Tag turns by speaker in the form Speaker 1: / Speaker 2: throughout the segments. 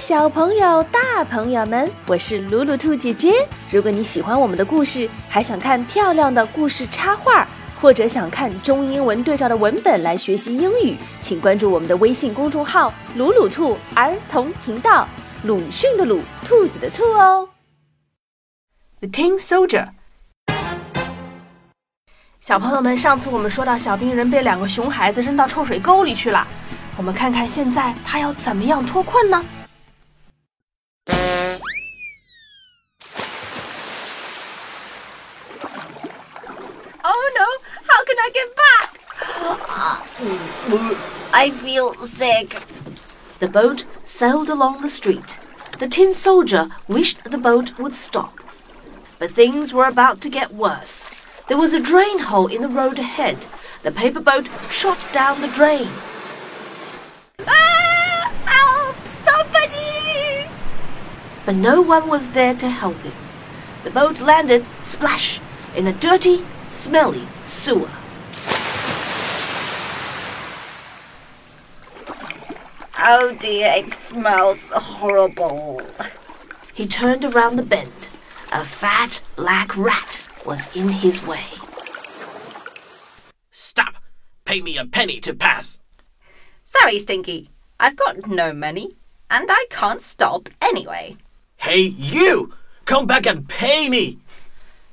Speaker 1: 小朋友、大朋友们，我是鲁鲁兔姐姐。如果你喜欢我们的故事，还想看漂亮的故事插画，或者想看中英文对照的文本来学习英语，请关注我们的微信公众号“鲁鲁兔儿童频道”。鲁迅的鲁，兔子的兔哦。The Tin Soldier。小朋友们，上次我们说到小兵人被两个熊孩子扔到臭水沟里去了。我们看看现在他要怎么样脱困呢
Speaker 2: How I get back? I feel sick.
Speaker 3: The boat sailed along the street. The tin soldier wished the boat would stop. But things were about to get worse. There was a drain hole in the road ahead. The paper boat shot down the drain. Ah, help! Somebody! But no one was there to help him. The boat landed, splash, in a dirty, smelly sewer.
Speaker 2: Oh dear, it smells horrible.
Speaker 3: He turned around the bend. A fat black rat was in his way.
Speaker 4: Stop! Pay me a penny to pass.
Speaker 2: Sorry, Stinky. I've got no money, and I can't stop anyway.
Speaker 4: Hey, you! Come back and pay me!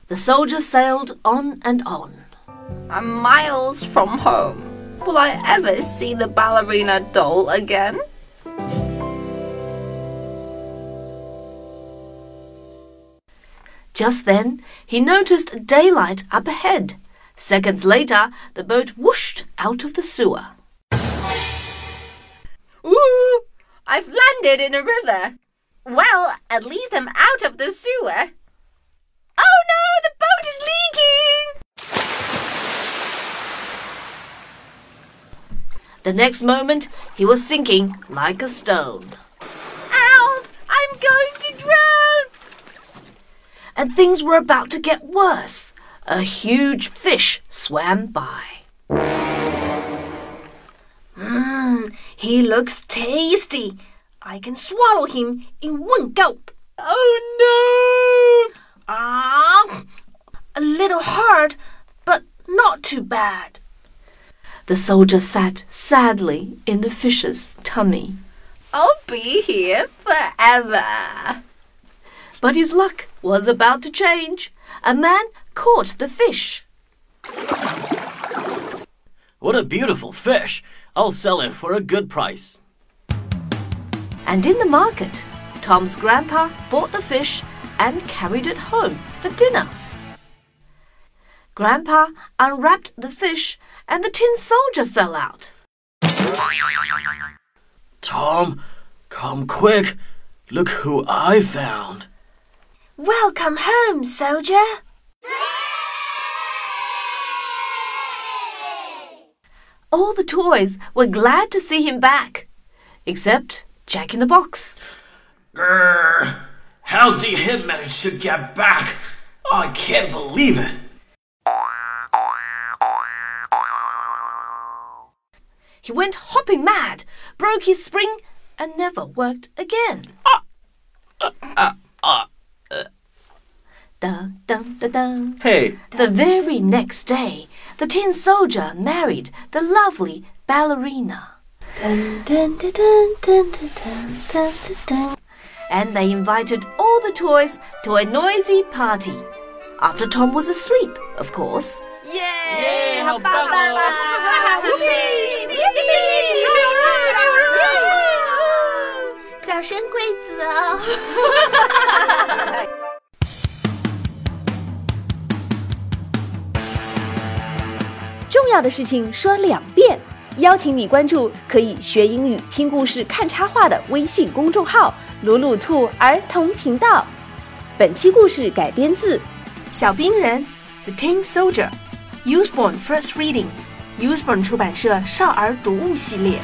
Speaker 3: The soldier sailed on and on.
Speaker 2: I'm miles from home. Will I ever see the ballerina doll again?
Speaker 3: Just then, he noticed daylight up ahead. Seconds later, the boat whooshed out of the sewer.
Speaker 2: Ooh! I've landed in a river. Well, at least I'm out of the sewer. Oh no, the boat is leaking!
Speaker 3: The next moment, he was sinking like a stone.
Speaker 2: Ow! I'm going to drown!
Speaker 3: And things were about to get worse. A huge fish swam by. Mmm, he looks tasty. I can swallow him in one gulp.
Speaker 2: Oh no!
Speaker 3: Ah, a little hard, but not too bad. The soldier sat sadly in the fish's tummy.
Speaker 2: I'll be here forever.
Speaker 3: But his luck was about to change. A man caught the fish.
Speaker 4: What a beautiful fish! I'll sell it for a good price.
Speaker 3: And in the market, Tom's grandpa bought the fish and carried it home for dinner. Grandpa unwrapped the fish and the tin soldier fell out.
Speaker 4: Tom, come quick. Look who I found.
Speaker 3: Welcome home, soldier. All the toys were glad to see him back, except Jack in the Box.
Speaker 4: Grrr! How did he manage to get back? I can't believe it.
Speaker 3: He went hopping mad, broke his spring, and never worked again.
Speaker 4: Uh, uh, uh,
Speaker 3: dun, dun, dun, dun.
Speaker 4: Hey.
Speaker 3: The very next day, the tin soldier married the lovely ballerina. Dun, dun, dun, dun, dun, dun, dun, dun, dun. And they invited all the toys to a noisy party. After Tom was asleep, of course.
Speaker 2: Yay!
Speaker 4: 好棒哦！
Speaker 1: 早生贵子哦！重要的事情说两遍。邀请你关注可以学英语、听故事、看插画的微信公众号“鲁鲁兔儿童频道”。本期故事改编自《小兵人》（The Tin Soldier），Usborne First Reading，Usborne 出版社少儿读物系列。